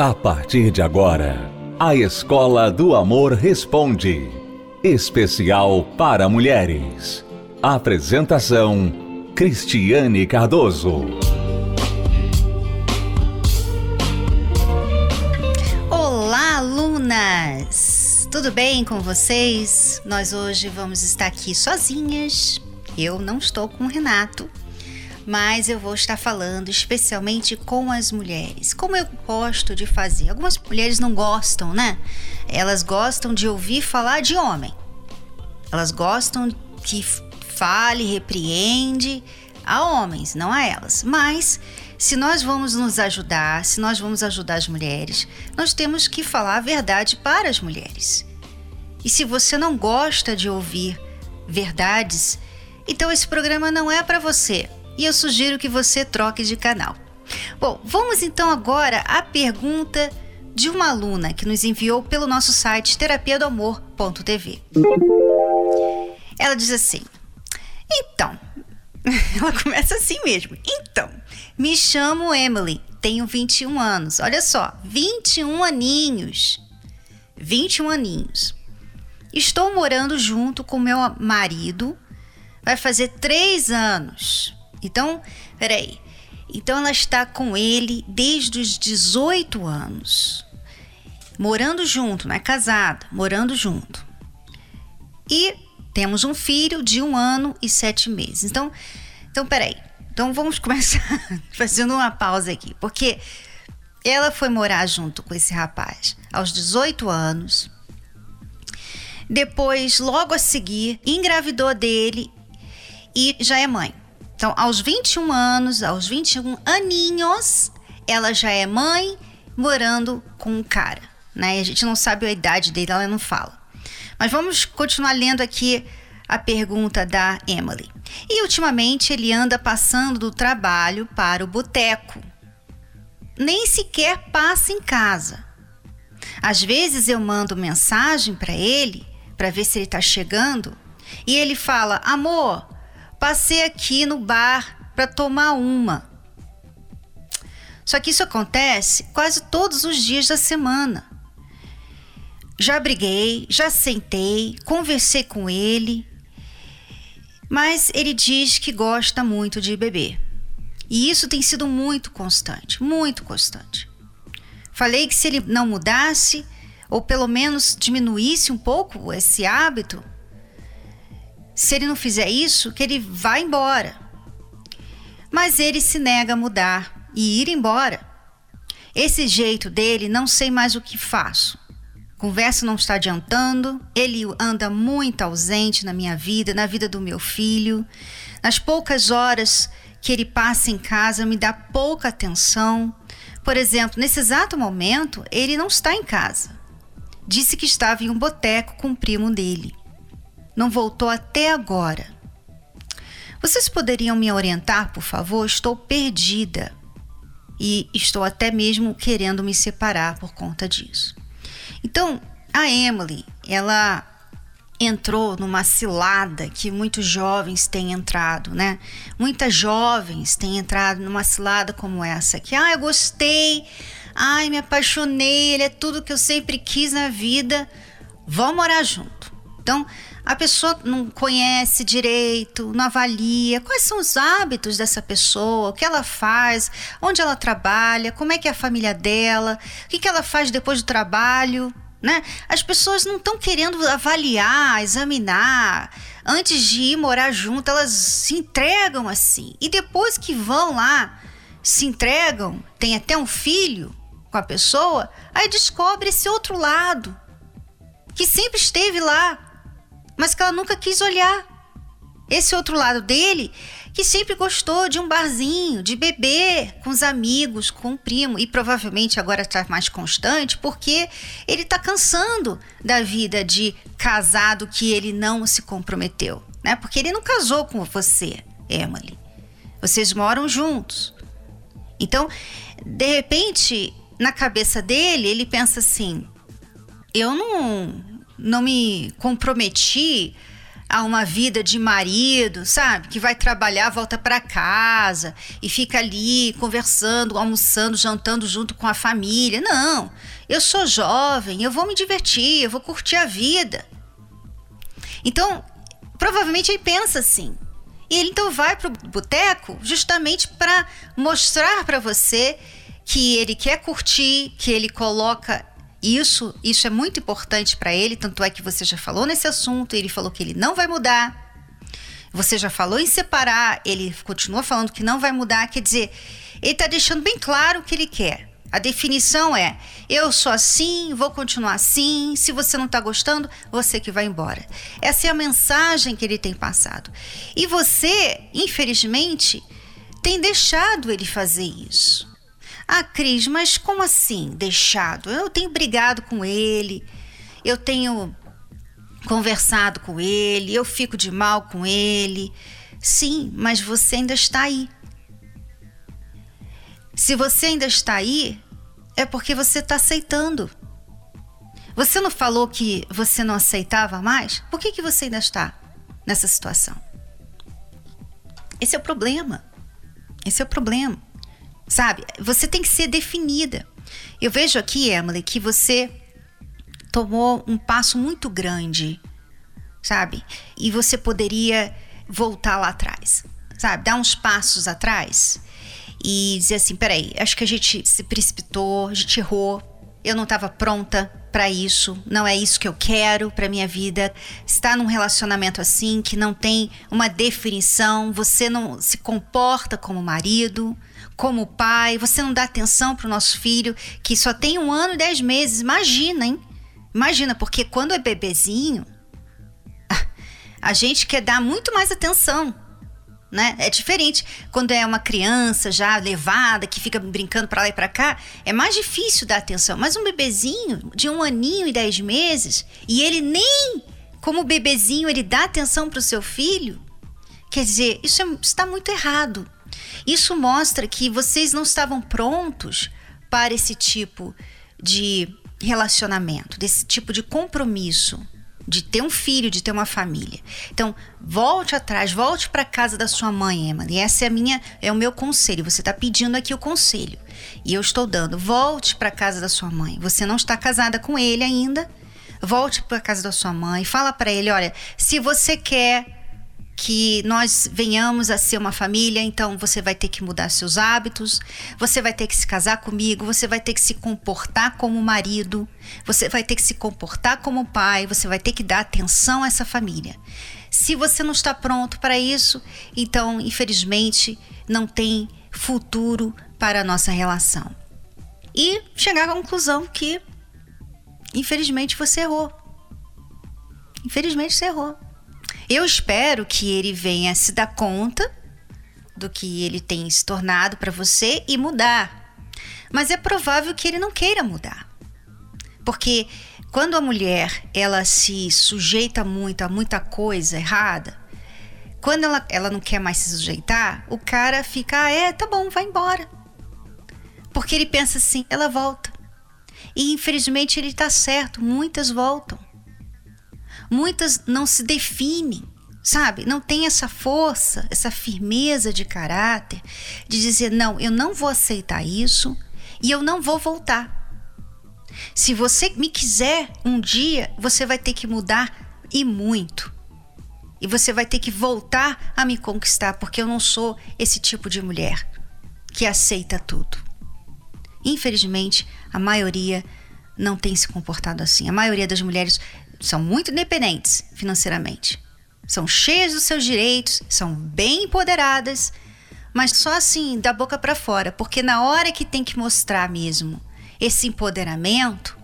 A partir de agora, a Escola do Amor Responde. Especial para mulheres. Apresentação: Cristiane Cardoso. Olá, alunas! Tudo bem com vocês? Nós hoje vamos estar aqui sozinhas. Eu não estou com o Renato, mas eu vou estar falando especialmente com as mulheres, como eu gosto de fazer. Algumas mulheres não gostam, né? Elas gostam de ouvir falar de homem. Elas gostam que fale, repreende a homens, não a elas. Mas se nós vamos nos ajudar, se nós vamos ajudar as mulheres, nós temos que falar a verdade para as mulheres. E se você não gosta de ouvir verdades, então esse programa não é para você e eu sugiro que você troque de canal. Bom, vamos então agora à pergunta de uma aluna que nos enviou pelo nosso site terapia do amor.tv. Ela diz assim: Então, ela começa assim mesmo. Então, me chamo Emily, tenho 21 anos. Olha só, 21 aninhos. 21 aninhos. Estou morando junto com meu marido. Vai fazer três anos. Então, peraí. Então ela está com ele desde os 18 anos. Morando junto, não é casada, morando junto. E temos um filho de um ano e sete meses. Então, então peraí. Então vamos começar fazendo uma pausa aqui. Porque ela foi morar junto com esse rapaz aos 18 anos. Depois, logo a seguir, engravidou dele e já é mãe. Então, aos 21 anos, aos 21 aninhos, ela já é mãe morando com um cara, né? A gente não sabe a idade dele, ela não fala. Mas vamos continuar lendo aqui a pergunta da Emily. E ultimamente ele anda passando do trabalho para o boteco. Nem sequer passa em casa. Às vezes eu mando mensagem para ele para ver se ele está chegando e ele fala: "Amor, Passei aqui no bar para tomar uma. Só que isso acontece quase todos os dias da semana. Já briguei, já sentei, conversei com ele, mas ele diz que gosta muito de beber. E isso tem sido muito constante, muito constante. Falei que se ele não mudasse, ou pelo menos diminuísse um pouco esse hábito, se ele não fizer isso, que ele vá embora. Mas ele se nega a mudar e ir embora. Esse jeito dele, não sei mais o que faço. Conversa não está adiantando, ele anda muito ausente na minha vida, na vida do meu filho. Nas poucas horas que ele passa em casa, me dá pouca atenção. Por exemplo, nesse exato momento, ele não está em casa. Disse que estava em um boteco com o primo dele não voltou até agora. Vocês poderiam me orientar, por favor? Estou perdida e estou até mesmo querendo me separar por conta disso. Então, a Emily, ela entrou numa cilada que muitos jovens têm entrado, né? Muitas jovens têm entrado numa cilada como essa, que ah, eu gostei, ai, me apaixonei, ele é tudo que eu sempre quis na vida, vamos morar junto. Então, a pessoa não conhece direito, não avalia quais são os hábitos dessa pessoa, o que ela faz, onde ela trabalha, como é que é a família dela, o que, que ela faz depois do trabalho. Né? As pessoas não estão querendo avaliar, examinar. Antes de ir morar junto, elas se entregam assim. E depois que vão lá, se entregam, tem até um filho com a pessoa, aí descobre esse outro lado que sempre esteve lá mas que ela nunca quis olhar. Esse outro lado dele, que sempre gostou de um barzinho, de beber com os amigos, com o primo, e provavelmente agora está mais constante porque ele está cansando da vida de casado que ele não se comprometeu, né? Porque ele não casou com você, Emily. Vocês moram juntos. Então, de repente, na cabeça dele, ele pensa assim: eu não, não me comprometi a uma vida de marido, sabe? Que vai trabalhar, volta para casa e fica ali conversando, almoçando, jantando junto com a família. Não. Eu sou jovem, eu vou me divertir, eu vou curtir a vida. Então, provavelmente ele pensa assim. E ele então vai pro boteco justamente para mostrar para você que ele quer curtir, que ele coloca isso, isso é muito importante para ele, tanto é que você já falou nesse assunto, ele falou que ele não vai mudar. Você já falou em separar, ele continua falando que não vai mudar, quer dizer, ele está deixando bem claro o que ele quer. A definição é: eu sou assim, vou continuar assim. Se você não está gostando, você que vai embora. Essa é a mensagem que ele tem passado. E você, infelizmente, tem deixado ele fazer isso. Ah, Cris, mas como assim deixado? Eu tenho brigado com ele, eu tenho conversado com ele, eu fico de mal com ele. Sim, mas você ainda está aí. Se você ainda está aí, é porque você está aceitando. Você não falou que você não aceitava mais? Por que, que você ainda está nessa situação? Esse é o problema. Esse é o problema. Sabe? Você tem que ser definida. Eu vejo aqui, Emily, que você tomou um passo muito grande, sabe? E você poderia voltar lá atrás, sabe? Dar uns passos atrás e dizer assim: peraí, acho que a gente se precipitou, a gente errou, eu não estava pronta para isso, não é isso que eu quero para minha vida. Está num relacionamento assim que não tem uma definição, você não se comporta como marido, como pai, você não dá atenção para o nosso filho que só tem um ano e dez meses. Imagina, hein? Imagina, porque quando é bebezinho, a gente quer dar muito mais atenção. Né? É diferente quando é uma criança já levada, que fica brincando para lá e para cá, é mais difícil dar atenção. Mas um bebezinho de um aninho e dez meses, e ele nem como bebezinho ele dá atenção para o seu filho, quer dizer, isso é, está muito errado. Isso mostra que vocês não estavam prontos para esse tipo de relacionamento, desse tipo de compromisso, de ter um filho, de ter uma família. Então, volte atrás, volte para casa da sua mãe, Emily. Essa é a minha, é o meu conselho. Você está pedindo aqui o conselho e eu estou dando. Volte para casa da sua mãe. Você não está casada com ele ainda. Volte para casa da sua mãe. Fala para ele, olha, se você quer que nós venhamos a ser uma família, então você vai ter que mudar seus hábitos, você vai ter que se casar comigo, você vai ter que se comportar como marido, você vai ter que se comportar como pai, você vai ter que dar atenção a essa família. Se você não está pronto para isso, então, infelizmente, não tem futuro para a nossa relação. E chegar à conclusão que, infelizmente, você errou. Infelizmente, você errou. Eu espero que ele venha se dar conta do que ele tem se tornado para você e mudar. Mas é provável que ele não queira mudar. Porque quando a mulher ela se sujeita muito a muita coisa errada, quando ela, ela não quer mais se sujeitar, o cara fica, ah, é, tá bom, vai embora. Porque ele pensa assim, ela volta. E infelizmente ele está certo, muitas voltam muitas não se definem, sabe? Não tem essa força, essa firmeza de caráter de dizer: não, eu não vou aceitar isso e eu não vou voltar. Se você me quiser um dia, você vai ter que mudar e muito. E você vai ter que voltar a me conquistar, porque eu não sou esse tipo de mulher que aceita tudo. Infelizmente, a maioria não tem se comportado assim. A maioria das mulheres são muito independentes financeiramente. São cheias dos seus direitos, são bem empoderadas, mas só assim, da boca para fora, porque na hora que tem que mostrar mesmo esse empoderamento,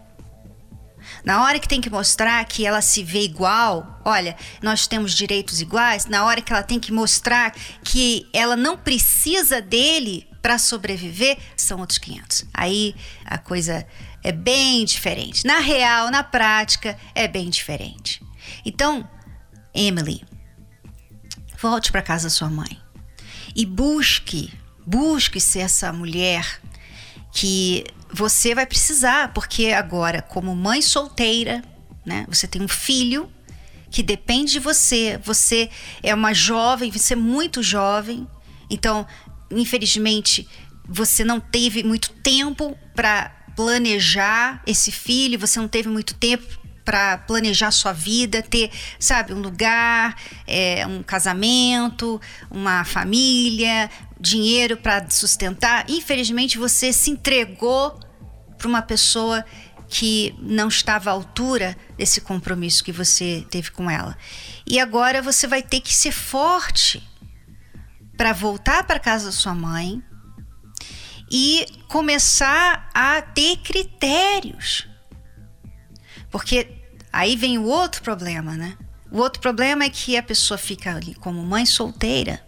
na hora que tem que mostrar que ela se vê igual, olha, nós temos direitos iguais, na hora que ela tem que mostrar que ela não precisa dele para sobreviver, são outros 500. Aí a coisa é bem diferente. Na real, na prática, é bem diferente. Então, Emily, volte para casa da sua mãe e busque, busque ser essa mulher que você vai precisar, porque agora, como mãe solteira, né, você tem um filho que depende de você. Você é uma jovem, você é muito jovem, então, infelizmente, você não teve muito tempo para planejar esse filho, você não teve muito tempo para planejar sua vida, ter, sabe, um lugar, é, um casamento, uma família, dinheiro para sustentar. Infelizmente, você se entregou para uma pessoa que não estava à altura desse compromisso que você teve com ela. E agora você vai ter que ser forte para voltar para casa da sua mãe e começar a ter critérios. Porque aí vem o outro problema, né? O outro problema é que a pessoa fica ali como mãe solteira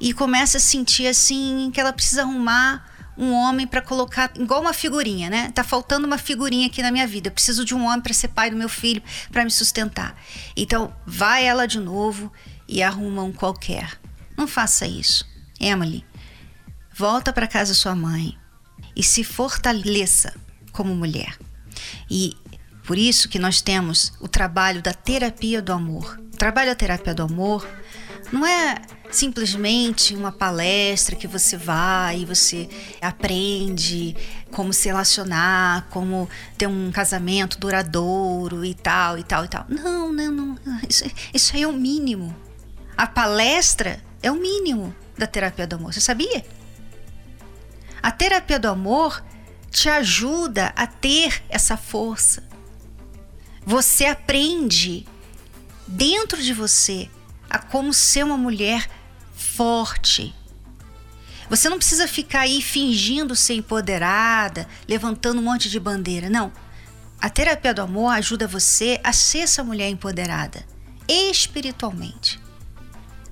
e começa a sentir assim que ela precisa arrumar um homem para colocar igual uma figurinha, né? Tá faltando uma figurinha aqui na minha vida. Eu preciso de um homem para ser pai do meu filho, para me sustentar. Então, vai ela de novo e arruma um qualquer. Não faça isso. Emily, volta para casa sua mãe e se fortaleça como mulher. E por isso que nós temos o trabalho da terapia do amor. O trabalho da terapia do amor não é simplesmente uma palestra que você vai e você aprende como se relacionar, como ter um casamento duradouro e tal e tal e tal. Não, não, não. Isso, isso aí é o mínimo. A palestra é o mínimo da terapia do amor. Você sabia? A terapia do amor te ajuda a ter essa força. Você aprende dentro de você a como ser uma mulher forte. Você não precisa ficar aí fingindo ser empoderada, levantando um monte de bandeira. Não. A terapia do amor ajuda você a ser essa mulher empoderada espiritualmente.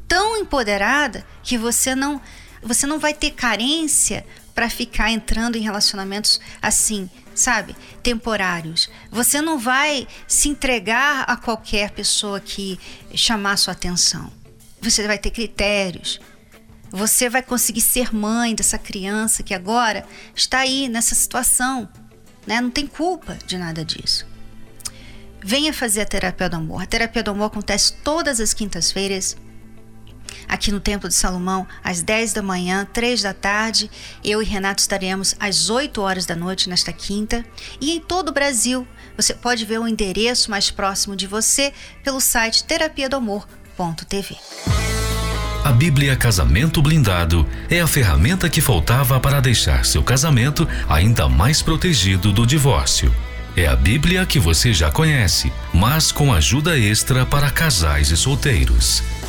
Tão empoderada que você não você não vai ter carência para ficar entrando em relacionamentos assim, sabe, temporários. Você não vai se entregar a qualquer pessoa que chamar sua atenção você vai ter critérios. Você vai conseguir ser mãe dessa criança que agora está aí nessa situação, né? Não tem culpa de nada disso. Venha fazer a terapia do amor. A terapia do amor acontece todas as quintas-feiras aqui no Templo de Salomão, às 10 da manhã, 3 da tarde. Eu e Renato estaremos às 8 horas da noite nesta quinta. E em todo o Brasil, você pode ver o endereço mais próximo de você pelo site terapia do amor a Bíblia Casamento Blindado é a ferramenta que faltava para deixar seu casamento ainda mais protegido do divórcio. É a Bíblia que você já conhece, mas com ajuda extra para casais e solteiros.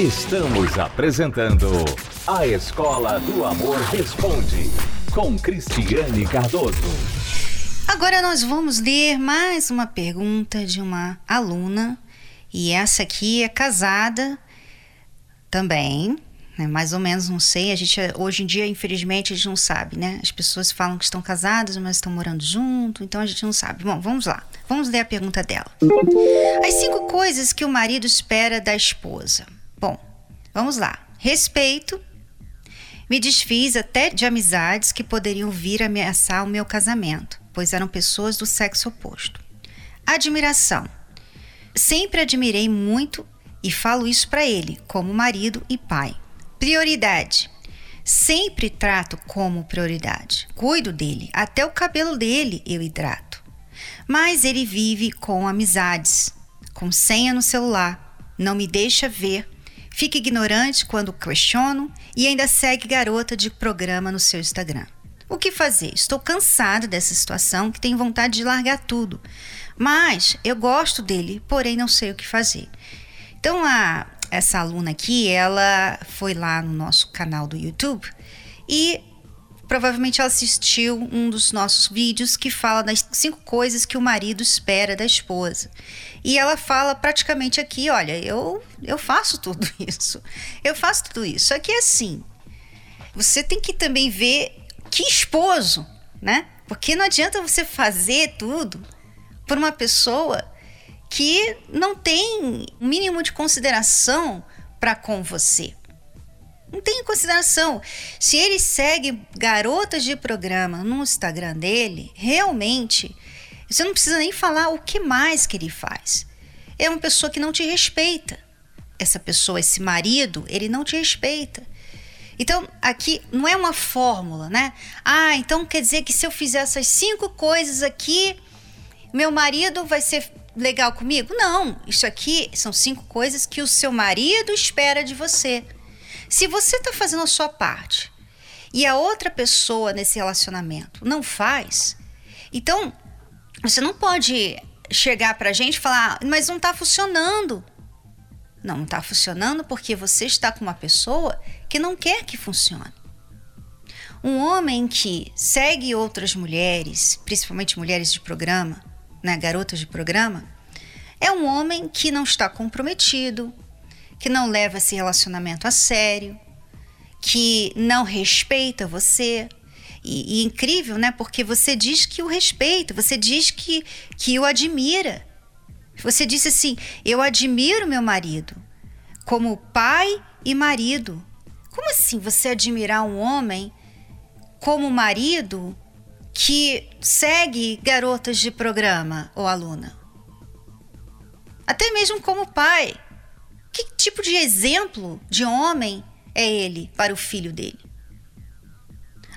Estamos apresentando A Escola do Amor Responde com Cristiane Cardoso. Agora nós vamos ler mais uma pergunta de uma aluna e essa aqui é casada também, né? mais ou menos, não sei. A gente hoje em dia, infelizmente, a gente não sabe, né? As pessoas falam que estão casadas, mas estão morando junto, então a gente não sabe. Bom, vamos lá. Vamos ler a pergunta dela. As cinco coisas que o marido espera da esposa. Vamos lá. Respeito. Me desfiz até de amizades que poderiam vir ameaçar o meu casamento, pois eram pessoas do sexo oposto. Admiração. Sempre admirei muito e falo isso para ele, como marido e pai. Prioridade. Sempre trato como prioridade. Cuido dele, até o cabelo dele eu hidrato. Mas ele vive com amizades, com senha no celular, não me deixa ver, fica ignorante quando questiono e ainda segue garota de programa no seu Instagram. O que fazer? Estou cansada dessa situação que tenho vontade de largar tudo. Mas eu gosto dele, porém não sei o que fazer. Então, a, essa aluna aqui, ela foi lá no nosso canal do YouTube e provavelmente assistiu um dos nossos vídeos que fala das cinco coisas que o marido espera da esposa. E ela fala praticamente aqui, olha, eu eu faço tudo isso. Eu faço tudo isso. Só que assim, você tem que também ver que esposo, né? Porque não adianta você fazer tudo por uma pessoa que não tem o mínimo de consideração para com você. Não tem consideração. Se ele segue garotas de programa no Instagram dele, realmente, você não precisa nem falar o que mais que ele faz. É uma pessoa que não te respeita. Essa pessoa, esse marido, ele não te respeita. Então, aqui não é uma fórmula, né? Ah, então quer dizer que se eu fizer essas cinco coisas aqui, meu marido vai ser legal comigo? Não, isso aqui são cinco coisas que o seu marido espera de você. Se você está fazendo a sua parte e a outra pessoa nesse relacionamento não faz, então você não pode chegar para a gente e falar, ah, mas não está funcionando. Não, não está funcionando porque você está com uma pessoa que não quer que funcione. Um homem que segue outras mulheres, principalmente mulheres de programa, né, garotas de programa, é um homem que não está comprometido, que não leva esse relacionamento a sério, que não respeita você. E, e incrível, né? Porque você diz que o respeita, você diz que, que o admira. Você disse assim: Eu admiro meu marido como pai e marido. Como assim você admirar um homem como marido que segue garotas de programa ou aluna? Até mesmo como pai. Que tipo de exemplo de homem é ele para o filho dele?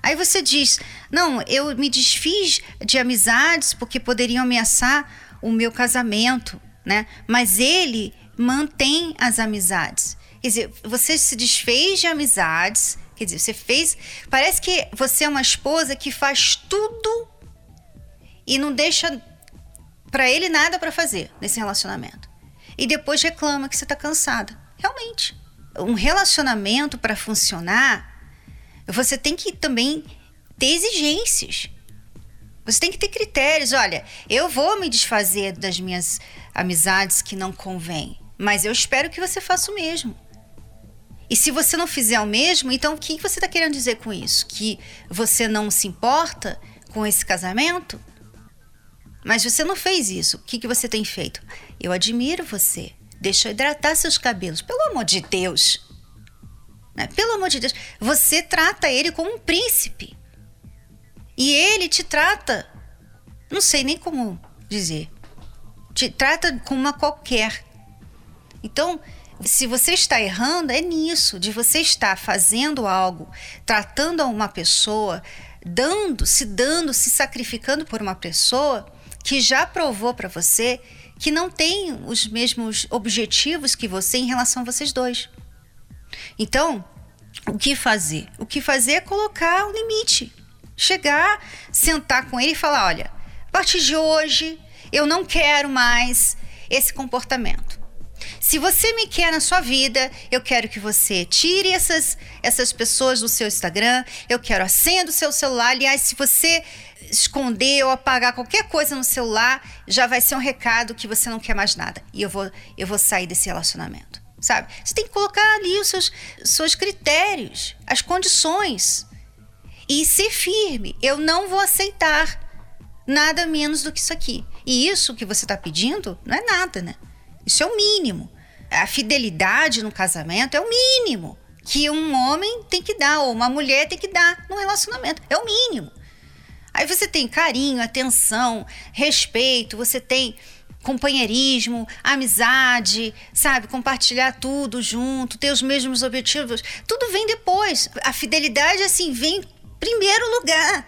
Aí você diz: Não, eu me desfiz de amizades porque poderiam ameaçar o meu casamento, né? Mas ele mantém as amizades. Quer dizer, você se desfez de amizades, quer dizer, você fez. Parece que você é uma esposa que faz tudo e não deixa para ele nada para fazer nesse relacionamento. E depois reclama que você está cansada. Realmente. Um relacionamento para funcionar, você tem que também ter exigências. Você tem que ter critérios. Olha, eu vou me desfazer das minhas amizades que não convêm, mas eu espero que você faça o mesmo. E se você não fizer o mesmo, então o que você está querendo dizer com isso? Que você não se importa com esse casamento? Mas você não fez isso. O que, que você tem feito? Eu admiro você. Deixa eu hidratar seus cabelos. Pelo amor de Deus. Né? Pelo amor de Deus. Você trata ele como um príncipe. E ele te trata, não sei nem como dizer, te trata como uma qualquer. Então, se você está errando, é nisso, de você estar fazendo algo, tratando a uma pessoa, dando, se dando, se sacrificando por uma pessoa que já provou para você que não tem os mesmos objetivos que você em relação a vocês dois. Então, o que fazer? O que fazer é colocar o limite. Chegar, sentar com ele e falar: olha, a partir de hoje eu não quero mais esse comportamento. Se você me quer na sua vida, eu quero que você tire essas, essas pessoas do seu Instagram, eu quero a senha do seu celular. Aliás, se você esconder ou apagar qualquer coisa no celular, já vai ser um recado que você não quer mais nada. E eu vou, eu vou sair desse relacionamento. Sabe? Você tem que colocar ali os seus, seus critérios, as condições. E ser firme. Eu não vou aceitar nada menos do que isso aqui. E isso que você está pedindo não é nada, né? Isso é o mínimo. A fidelidade no casamento é o mínimo que um homem tem que dar, ou uma mulher tem que dar no relacionamento. É o mínimo. Aí você tem carinho, atenção, respeito, você tem companheirismo, amizade, sabe? Compartilhar tudo junto, ter os mesmos objetivos. Tudo vem depois. A fidelidade, assim, vem em primeiro lugar.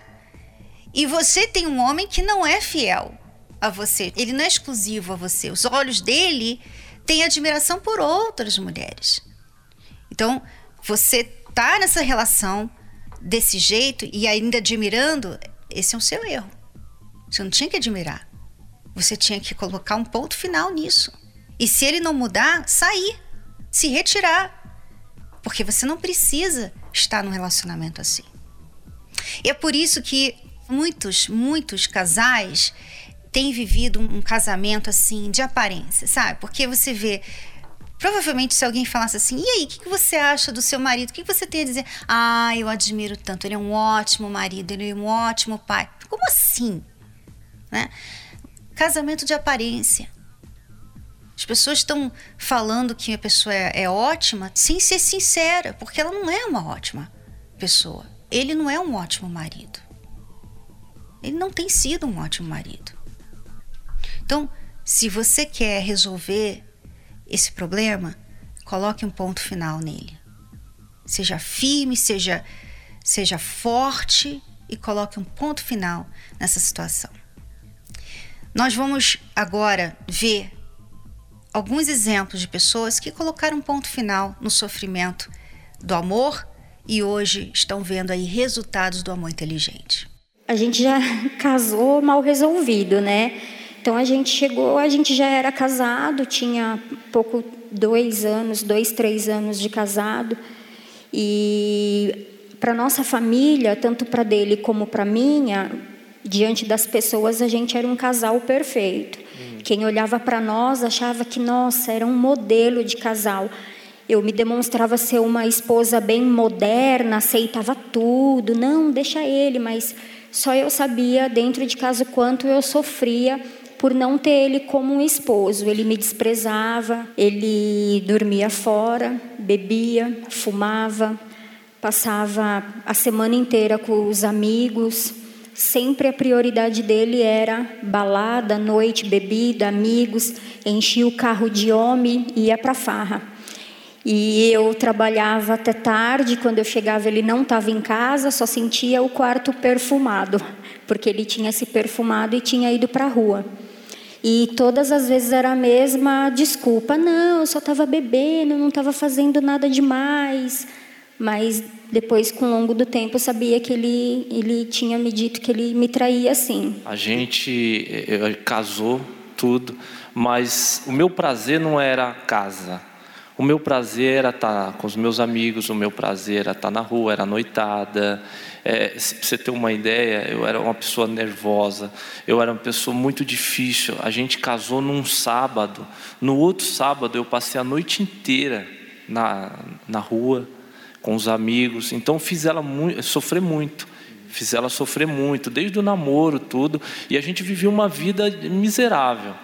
E você tem um homem que não é fiel a você, ele não é exclusivo a você. Os olhos dele têm admiração por outras mulheres. Então, você tá nessa relação desse jeito e ainda admirando, esse é o seu erro. Você não tinha que admirar. Você tinha que colocar um ponto final nisso. E se ele não mudar, sair, se retirar. Porque você não precisa estar num relacionamento assim. E é por isso que muitos, muitos casais têm vivido um casamento assim de aparência, sabe? Porque você vê Provavelmente, se alguém falasse assim, e aí, o que, que, você acha do seu marido? O que, que, você tem a dizer? Ah, eu admiro tanto, ele é um ótimo marido, ele é um ótimo pai. Como assim? Né? Casamento de aparência. As pessoas estão falando que a pessoa é, é ótima sem ser sincera, porque ela não é uma ótima pessoa. Ele não é um ótimo marido. Ele não tem sido um ótimo marido. Então, se você quer resolver esse problema, coloque um ponto final nele. Seja firme, seja, seja forte e coloque um ponto final nessa situação. Nós vamos agora ver alguns exemplos de pessoas que colocaram um ponto final no sofrimento do amor e hoje estão vendo aí resultados do amor inteligente. A gente já casou mal resolvido, né? Então a gente chegou, a gente já era casado, tinha pouco dois anos, dois, três anos de casado. E para nossa família, tanto para dele como para minha, diante das pessoas a gente era um casal perfeito. Hum. Quem olhava para nós achava que nossa era um modelo de casal. Eu me demonstrava ser uma esposa bem moderna, aceitava tudo. Não, deixa ele, mas só eu sabia dentro de casa o quanto eu sofria por não ter ele como um esposo. Ele me desprezava, ele dormia fora, bebia, fumava, passava a semana inteira com os amigos. Sempre a prioridade dele era balada, noite, bebida, amigos, enchia o carro de homem e ia para farra. E eu trabalhava até tarde, quando eu chegava ele não estava em casa, só sentia o quarto perfumado, porque ele tinha se perfumado e tinha ido para a rua. E todas as vezes era a mesma desculpa: não, eu só estava bebendo, não estava fazendo nada demais. Mas depois, com o longo do tempo, eu sabia que ele, ele tinha me dito que ele me traía assim. A gente casou, tudo, mas o meu prazer não era casa. O meu prazer era estar com os meus amigos, o meu prazer era estar na rua, era noitada, é, para você ter uma ideia, eu era uma pessoa nervosa, eu era uma pessoa muito difícil. A gente casou num sábado, no outro sábado eu passei a noite inteira na, na rua com os amigos. Então fiz ela muito, sofrer muito. Fiz ela sofrer muito, desde o namoro, tudo. E a gente vivia uma vida miserável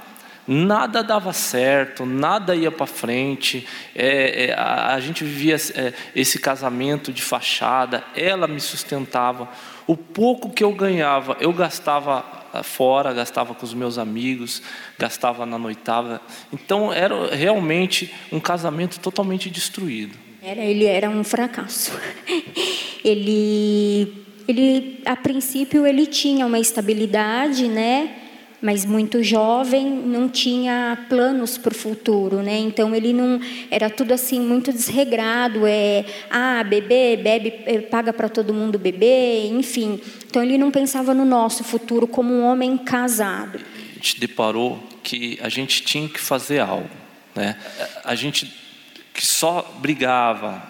nada dava certo, nada ia para frente, é, é, a, a, gente vivia é, esse casamento de fachada, ela me sustentava. O pouco que eu ganhava, eu gastava ah, fora, gastava com os meus amigos, gastava na noitada. Então era realmente um casamento totalmente destruído. Era, ele era um fracasso. ele, ele, a princípio, ele tinha uma estabilidade, né? Mas muito jovem, não tinha planos para o futuro, né? Então ele não era tudo assim muito desregrado, é ah beber, bebe, é, paga para todo mundo beber, enfim. Então ele não pensava no nosso futuro como um homem casado. A gente deparou que a gente tinha que fazer algo, né? A gente que só brigava,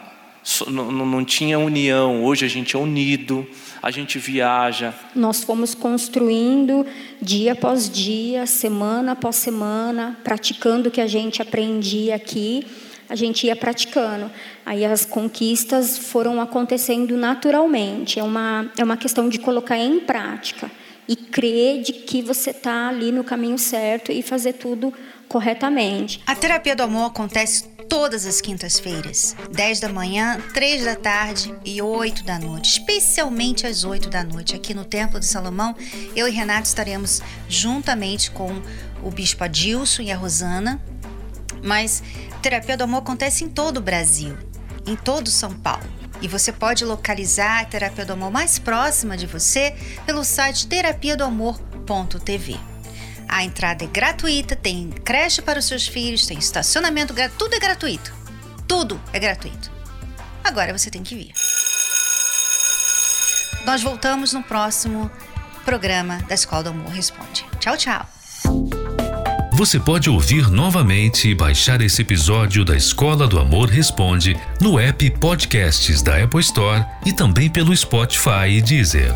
não, não tinha união. Hoje a gente é unido a gente viaja. Nós fomos construindo dia após dia, semana após semana, praticando o que a gente aprendia aqui, a gente ia praticando. Aí as conquistas foram acontecendo naturalmente. É uma, é uma questão de colocar em prática e crer de que você está ali no caminho certo e fazer tudo corretamente. A terapia do amor acontece todas as quintas-feiras, 10 da manhã, 3 da tarde e 8 da noite, especialmente às 8 da noite, aqui no Templo de Salomão. Eu e Renato estaremos juntamente com o Bispo Adilson e a Rosana, mas terapia do amor acontece em todo o Brasil, em todo São Paulo. E você pode localizar a terapia do amor mais próxima de você pelo site terapia do amor.tv. A entrada é gratuita, tem creche para os seus filhos, tem estacionamento, tudo é gratuito. Tudo é gratuito. Agora você tem que vir. Nós voltamos no próximo programa da Escola do Amor Responde. Tchau, tchau. Você pode ouvir novamente e baixar esse episódio da Escola do Amor Responde no app Podcasts da Apple Store e também pelo Spotify e Deezer.